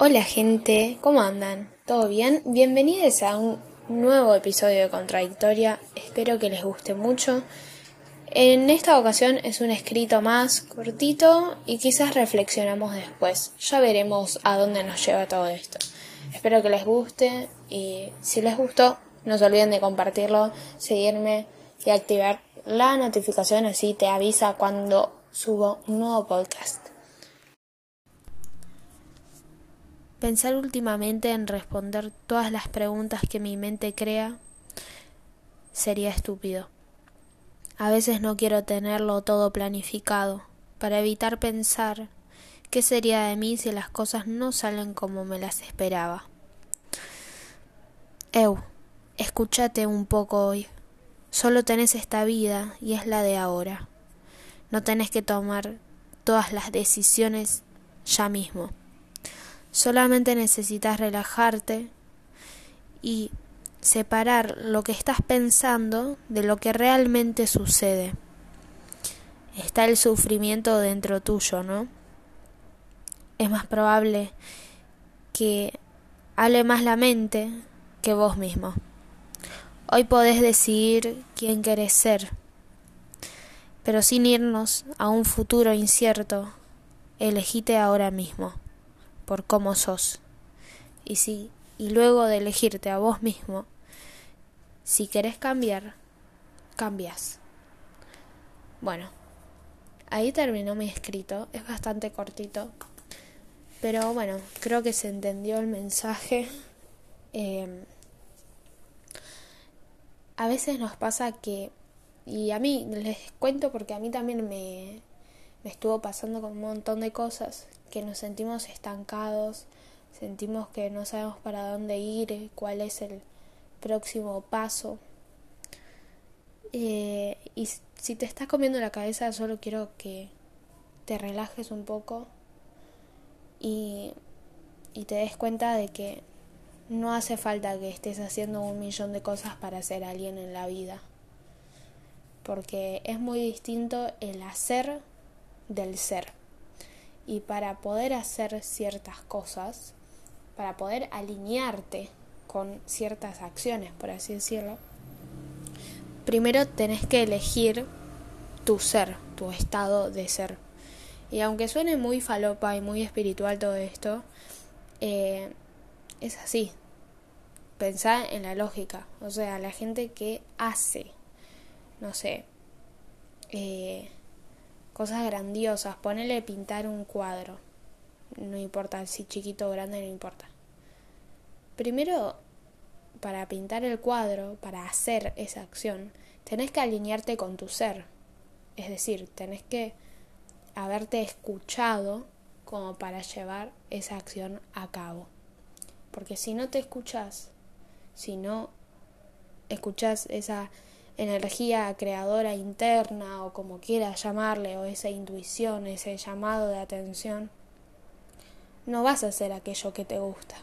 Hola gente, ¿cómo andan? ¿Todo bien? Bienvenidos a un nuevo episodio de Contradictoria. Espero que les guste mucho. En esta ocasión es un escrito más cortito y quizás reflexionamos después. Ya veremos a dónde nos lleva todo esto. Espero que les guste y si les gustó, no se olviden de compartirlo, seguirme y activar la notificación así te avisa cuando subo un nuevo podcast. Pensar últimamente en responder todas las preguntas que mi mente crea sería estúpido. A veces no quiero tenerlo todo planificado, para evitar pensar qué sería de mí si las cosas no salen como me las esperaba. Eu, escúchate un poco hoy. Solo tenés esta vida y es la de ahora. No tenés que tomar todas las decisiones ya mismo. Solamente necesitas relajarte y separar lo que estás pensando de lo que realmente sucede. Está el sufrimiento dentro tuyo, ¿no? Es más probable que hable más la mente que vos mismo. Hoy podés decidir quién querés ser, pero sin irnos a un futuro incierto, elegite ahora mismo por cómo sos. Y si y luego de elegirte a vos mismo, si querés cambiar, cambias. Bueno, ahí terminó mi escrito, es bastante cortito, pero bueno, creo que se entendió el mensaje. Em, a veces nos pasa que, y a mí les cuento porque a mí también me, me estuvo pasando con un montón de cosas, que nos sentimos estancados, sentimos que no sabemos para dónde ir, cuál es el próximo paso. Eh, y si te estás comiendo la cabeza, solo quiero que te relajes un poco y, y te des cuenta de que no hace falta que estés haciendo un millón de cosas para ser alguien en la vida. Porque es muy distinto el hacer del ser. Y para poder hacer ciertas cosas, para poder alinearte con ciertas acciones, por así decirlo, primero tenés que elegir tu ser, tu estado de ser. Y aunque suene muy falopa y muy espiritual todo esto, eh, es así. Pensá en la lógica. O sea, la gente que hace, no sé, eh, cosas grandiosas, ponele pintar un cuadro no importa si chiquito o grande, no importa. Primero, para pintar el cuadro, para hacer esa acción, tenés que alinearte con tu ser. Es decir, tenés que haberte escuchado como para llevar esa acción a cabo. Porque si no te escuchas, si no escuchas esa energía creadora interna o como quieras llamarle, o esa intuición, ese llamado de atención, no vas a hacer aquello que te gusta.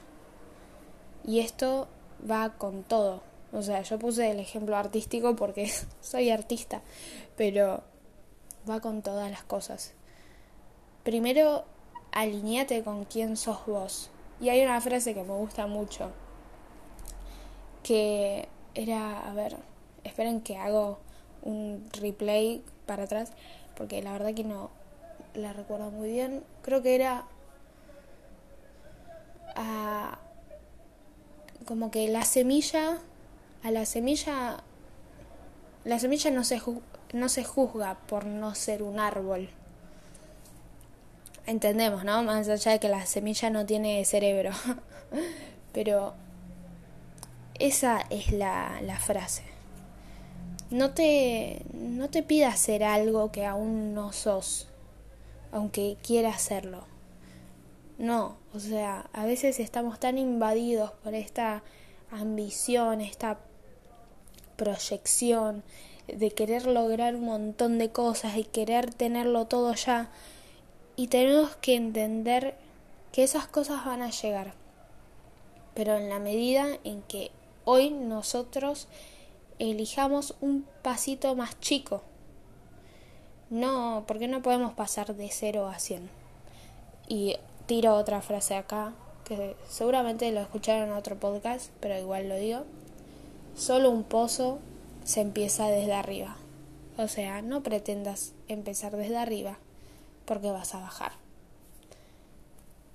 Y esto va con todo. O sea, yo puse el ejemplo artístico porque soy artista, pero va con todas las cosas. Primero, alineate con quién sos vos. Y hay una frase que me gusta mucho, que era, a ver, esperen que hago un replay para atrás, porque la verdad que no la recuerdo muy bien. Creo que era a como que la semilla a la semilla la semilla no se no se juzga por no ser un árbol. Entendemos no más allá de que la semilla no tiene cerebro. Pero esa es la, la frase no te no te pidas ser algo que aún no sos aunque quieras serlo no, o sea, a veces estamos tan invadidos por esta ambición, esta proyección de querer lograr un montón de cosas y querer tenerlo todo ya. Y tenemos que entender que esas cosas van a llegar. Pero en la medida en que hoy nosotros elijamos un pasito más chico. No, porque no podemos pasar de cero a cien. Y tiro otra frase acá que seguramente lo escucharon en otro podcast, pero igual lo digo. Solo un pozo se empieza desde arriba. O sea, no pretendas empezar desde arriba porque vas a bajar.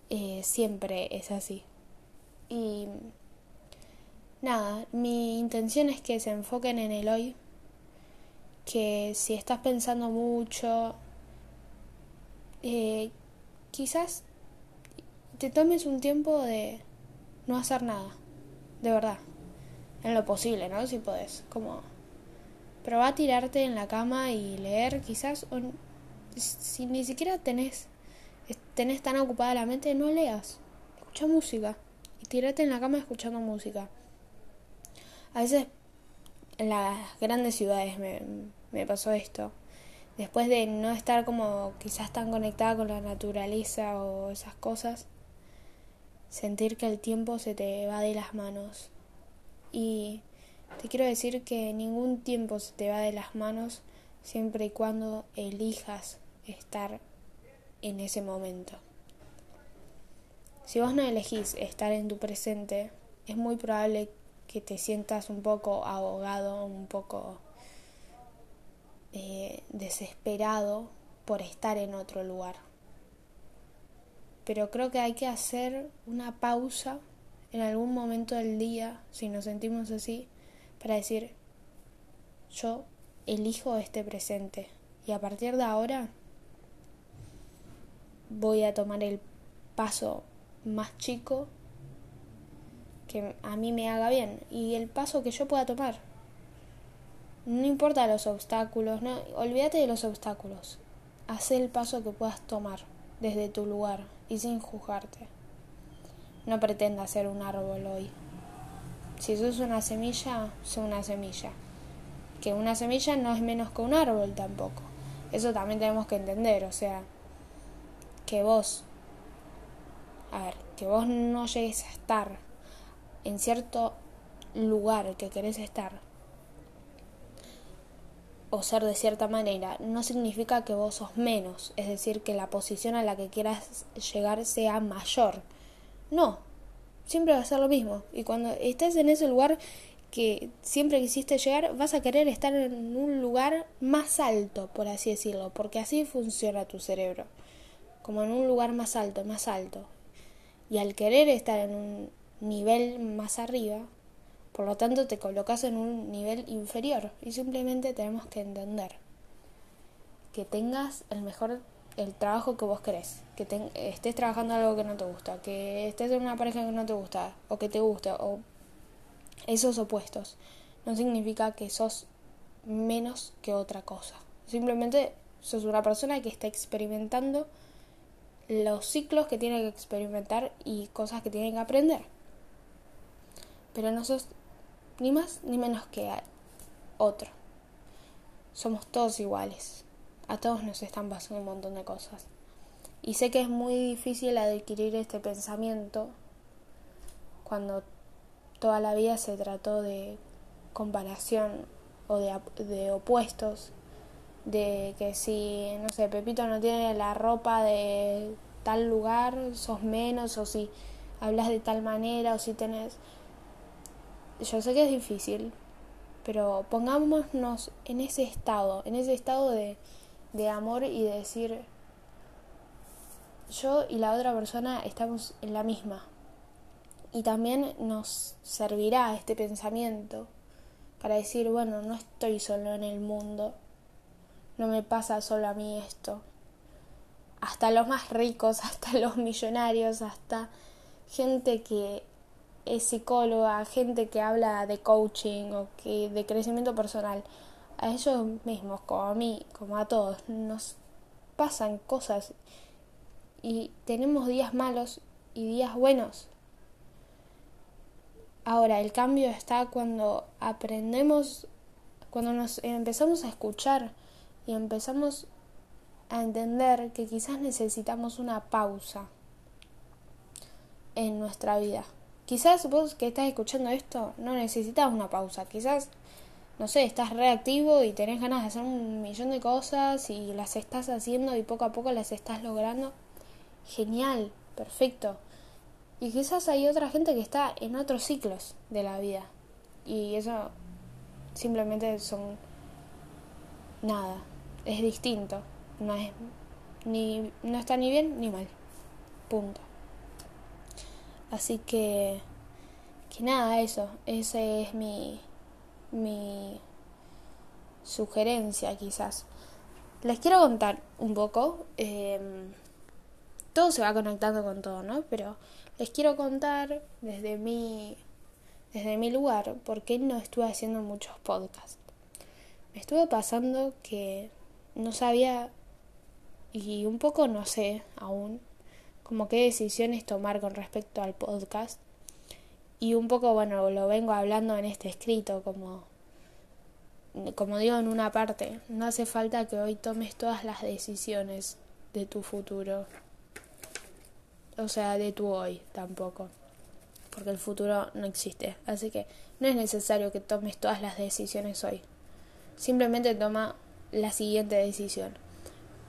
Eh, siempre es así. Y nada, mi intención es que se enfoquen en el hoy, que si estás pensando mucho, eh, quizás te tomes un tiempo de no hacer nada, de verdad, en lo posible, ¿no? Si podés, como Proba a tirarte en la cama y leer, quizás, o si ni siquiera tenés, tenés tan ocupada la mente, no leas, escucha música y tírate en la cama escuchando música. A veces en las grandes ciudades me, me pasó esto. Después de no estar como quizás tan conectada con la naturaleza o esas cosas, sentir que el tiempo se te va de las manos. Y te quiero decir que ningún tiempo se te va de las manos siempre y cuando elijas estar en ese momento. Si vos no elegís estar en tu presente, es muy probable que te sientas un poco ahogado, un poco eh, desesperado por estar en otro lugar. Pero creo que hay que hacer una pausa en algún momento del día, si nos sentimos así, para decir, yo elijo este presente y a partir de ahora voy a tomar el paso más chico que a mí me haga bien y el paso que yo pueda tomar. No importa los obstáculos, no, olvídate de los obstáculos. Haz el paso que puedas tomar desde tu lugar y sin juzgarte. No pretenda ser un árbol hoy. Si sos una semilla, sos una semilla. Que una semilla no es menos que un árbol tampoco. Eso también tenemos que entender, o sea, que vos, a ver, que vos no llegues a estar en cierto lugar que querés estar o ser de cierta manera, no significa que vos sos menos, es decir, que la posición a la que quieras llegar sea mayor. No, siempre va a ser lo mismo. Y cuando estés en ese lugar que siempre quisiste llegar, vas a querer estar en un lugar más alto, por así decirlo, porque así funciona tu cerebro, como en un lugar más alto, más alto. Y al querer estar en un nivel más arriba, por lo tanto te colocas en un nivel inferior y simplemente tenemos que entender que tengas el mejor el trabajo que vos querés, que estés trabajando algo que no te gusta, que estés en una pareja que no te gusta, o que te guste, o esos opuestos, no significa que sos menos que otra cosa. Simplemente sos una persona que está experimentando los ciclos que tiene que experimentar y cosas que tiene que aprender. Pero no sos ni más ni menos que otro. Somos todos iguales a todos nos están pasando un montón de cosas. Y sé que es muy difícil adquirir este pensamiento cuando toda la vida se trató de comparación o de, de opuestos, de que si, no sé, Pepito no tiene la ropa de tal lugar, sos menos, o si hablas de tal manera, o si tenés... Yo sé que es difícil, pero pongámonos en ese estado, en ese estado de de amor y de decir, yo y la otra persona estamos en la misma. Y también nos servirá este pensamiento para decir, bueno, no estoy solo en el mundo, no me pasa solo a mí esto. Hasta los más ricos, hasta los millonarios, hasta gente que es psicóloga, gente que habla de coaching o que de crecimiento personal, a ellos mismos, como a mí, como a todos, nos pasan cosas y tenemos días malos y días buenos. Ahora, el cambio está cuando aprendemos, cuando nos empezamos a escuchar y empezamos a entender que quizás necesitamos una pausa en nuestra vida. Quizás vos que estás escuchando esto no necesitas una pausa, quizás no sé, estás reactivo y tenés ganas de hacer un millón de cosas y las estás haciendo y poco a poco las estás logrando, genial, perfecto. Y quizás hay otra gente que está en otros ciclos de la vida. Y eso simplemente son nada, es distinto, no es ni no está ni bien ni mal. Punto. Así que que nada, eso, esa es mi mi sugerencia quizás. Les quiero contar un poco, em, todo se va conectando con todo, ¿no? Pero les quiero contar desde mi, desde mi lugar por qué no estuve haciendo muchos podcasts. Me estuvo pasando que no sabía y un poco no sé aún como qué decisiones tomar con respecto al podcast. Y un poco, bueno, lo vengo hablando en este escrito como como digo en una parte, no hace falta que hoy tomes todas las decisiones de tu futuro. O sea, de tu hoy tampoco. Porque el futuro no existe. Así que no es necesario que tomes todas las decisiones hoy. Simplemente toma la siguiente decisión.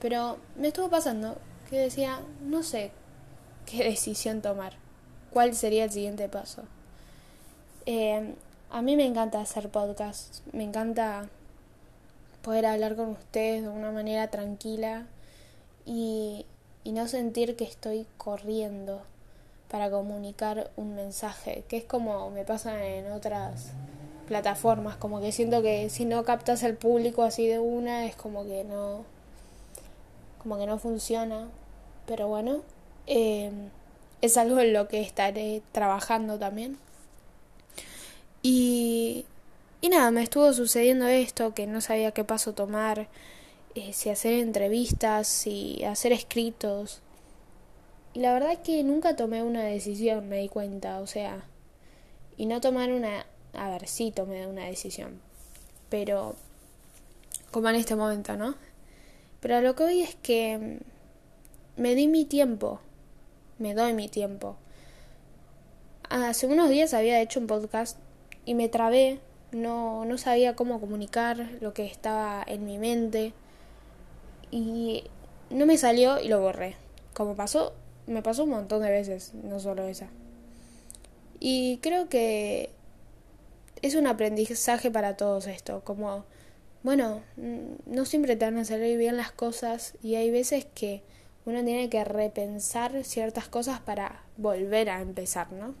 Pero me estuvo pasando que decía, no sé qué decisión tomar. ¿Cuál sería el siguiente paso? Eh, a mí me encanta hacer podcasts, me encanta poder hablar con ustedes de una manera tranquila y, y no sentir que estoy corriendo para comunicar un mensaje, que es como me pasa en otras plataformas, como que siento que si no captas al público así de una es como que no como que no funciona, pero bueno, eh, es algo en lo que estaré trabajando también. Y, y nada, me estuvo sucediendo esto, que no sabía qué paso tomar, eh, si hacer entrevistas, si hacer escritos. Y la verdad es que nunca tomé una decisión, me di cuenta, o sea, y no tomar una... A ver, sí tomé una decisión, pero como en este momento, ¿no? Pero lo que hoy es que me di mi tiempo, me doy mi tiempo. Hace unos días había hecho un podcast y me trabé, no, no sabía cómo comunicar lo que estaba en mi mente y no me salió y lo borré. Como pasó, me pasó un montón de veces, no solo esa. Y creo que es un aprendizaje para todos esto, como, bueno, no siempre te van a salir bien las cosas y hay veces que uno tiene que repensar ciertas cosas para volver a empezar, ¿no?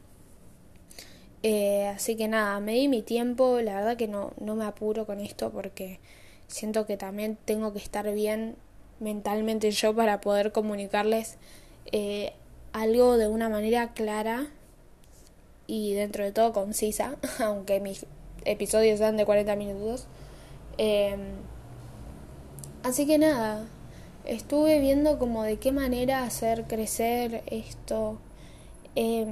Eh, así que nada, me di mi tiempo, la verdad que no, no me apuro con esto porque siento que también tengo que estar bien mentalmente yo para poder comunicarles eh, algo de una manera clara y dentro de todo concisa, aunque mis episodios sean de 40 minutos. Em, así que nada, estuve viendo como de qué manera hacer crecer esto. Eh,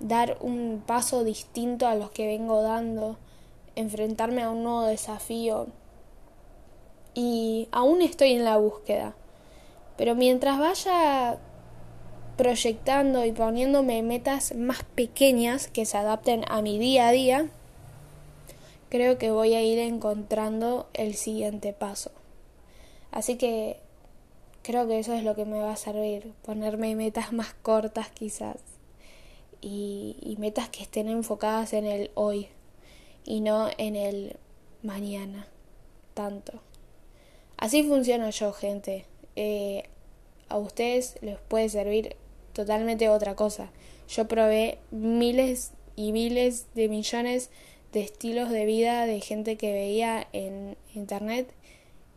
dar un paso distinto a los que vengo dando, enfrentarme a un nuevo desafío. Y aún estoy en la búsqueda. Pero mientras vaya proyectando y poniéndome metas más pequeñas que se adapten a mi día a día, creo que voy a ir encontrando el siguiente paso. Así que creo que eso es lo que me va a servir, ponerme metas más cortas quizás y, metas que estén enfocadas en el hoy y no en el mañana tanto. Así funciona yo, gente. Eh, a ustedes les puede servir totalmente otra cosa. Yo probé miles y miles de millones de estilos de vida de gente que veía en internet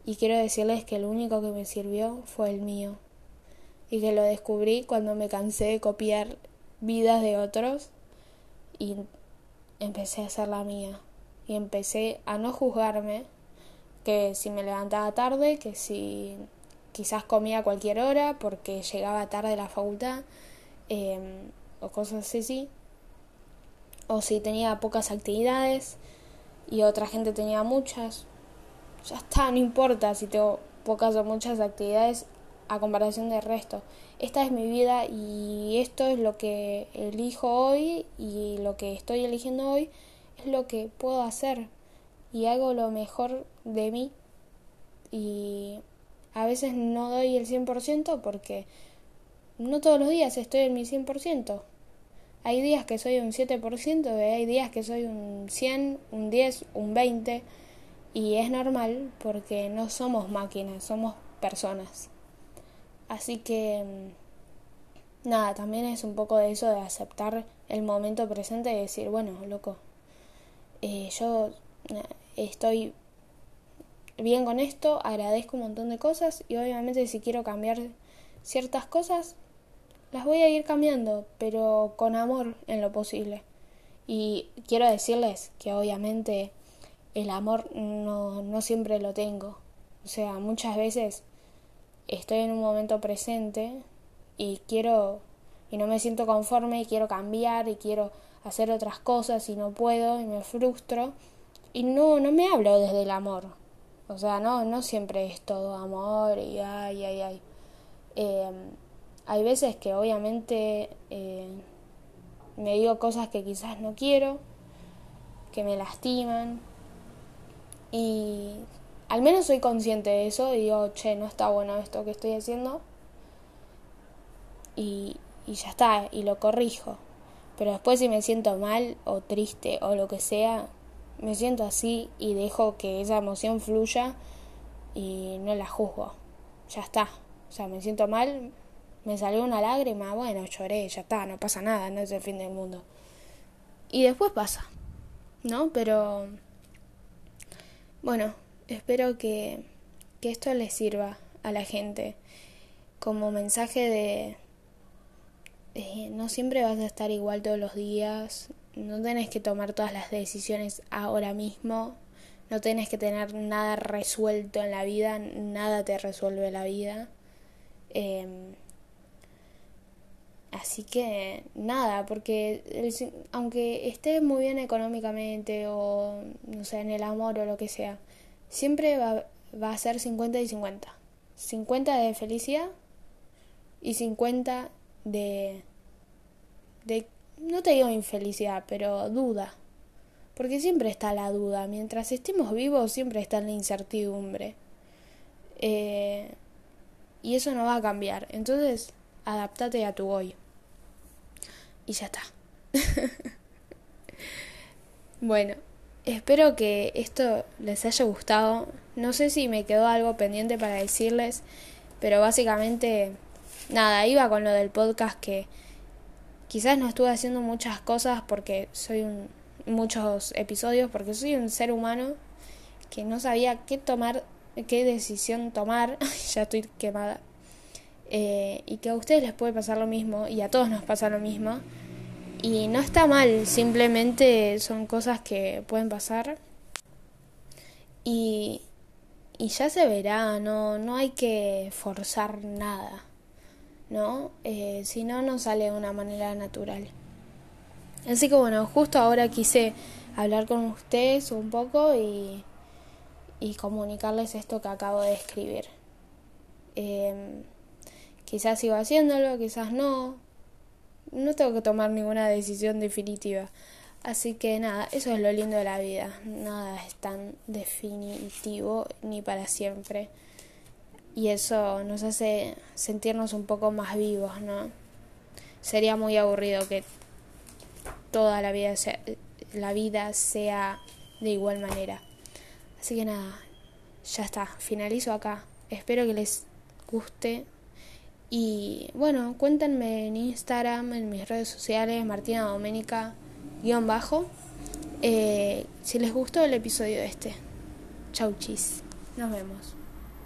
y quiero decirles que el único que me sirvió fue el mío. Y que lo descubrí cuando me cansé de copiar vidas de otros y empecé a hacer la mía. Y empecé a no juzgarme que si me levantaba tarde, que si quizás comía a cualquier hora porque llegaba tarde la facultad em, o cosas así, o si tenía pocas actividades y otra gente tenía muchas, ya está, no importa si tengo pocas o muchas actividades, a comparación del resto. Esta es mi vida y esto es lo que elijo hoy y lo que estoy eligiendo hoy es lo que puedo hacer y hago lo mejor de mí y a veces no doy el 100% porque no todos los días estoy en mi 100%. Hay días que soy un 7% y hay días que soy un 100, un 10, un 20. Y es normal porque no somos máquinas, somos personas. Así que, mm, nada, también es un poco de eso de aceptar el momento presente y decir, bueno, loco, eh, yo estoy bien con esto, agradezco un montón de cosas y obviamente si quiero cambiar ciertas cosas, las voy a ir cambiando, pero con amor en lo posible. Y quiero decirles que obviamente el amor no, no siempre lo tengo. O sea, muchas veces estoy en un momento presente y quiero y no me siento conforme y quiero cambiar y quiero hacer otras cosas y no puedo y me frustro. Y no no me hablo desde el amor. O sea no no siempre es todo amor y ay ay ay. Eh, hay veces que obviamente eh, me digo cosas que quizás no quiero que me lastiman y al menos soy consciente de eso y digo che no está bueno esto que estoy haciendo y, y ya está, y lo corrijo. Pero después si me siento mal o triste o lo que sea, me siento así y dejo que esa emoción fluya y no la juzgo. Ya está. O sea, me siento mal, me salió una lágrima, bueno, lloré, ya está, no pasa nada, no es el fin del mundo. Y después pasa, ¿no? Pero bueno, espero que, que esto les sirva a la gente. Como mensaje de, no siempre vas a estar igual todos los días, no tenés que tomar todas las decisiones ahora mismo, no tenés que tener nada resuelto en la vida, nada te resuelve la vida. Em, así que nada, porque aunque estés muy bien económicamente o no sé, en el amor o lo que sea, siempre va, va a ser 50 y 50. 50 de felicidad y 50 de, de, no te digo infelicidad, pero duda. Porque siempre está la duda. Mientras estemos vivos, siempre está la incertidumbre. Eh, y eso no va a cambiar. Entonces, adaptate a tu hoy. Y ya está. bueno, espero que esto les haya gustado. No sé si me quedó algo pendiente para decirles, pero básicamente nada, iba con lo del podcast que quizás no estuve haciendo muchas cosas porque soy un muchos episodios porque soy un ser humano que no sabía qué tomar, qué decisión tomar, ya estoy quemada. Eh, y que a ustedes les puede pasar lo mismo y a todos nos pasa lo mismo. Y no está mal, simplemente son cosas que pueden pasar. Y, y ya se verá, no, no hay que forzar nada. ¿no? Eh, si no, no sale de una manera natural. Así que bueno, justo ahora quise hablar con ustedes un poco y, y comunicarles esto que acabo de escribir. Em, quizás sigo haciéndolo, quizás no. No tengo que tomar ninguna decisión definitiva. Así que nada, eso es lo lindo de la vida. Nada es tan definitivo ni para siempre y eso nos hace sentirnos un poco más vivos, ¿no? Sería muy aburrido que toda la vida sea, la vida sea de igual manera. Así que nada, ya está, finalizo acá. Espero que les guste. Y bueno, cuéntenme en Instagram, en mis redes sociales, Martina Doménica, guion bajo, eh, si les gustó el episodio este. Chau chis, nos vemos.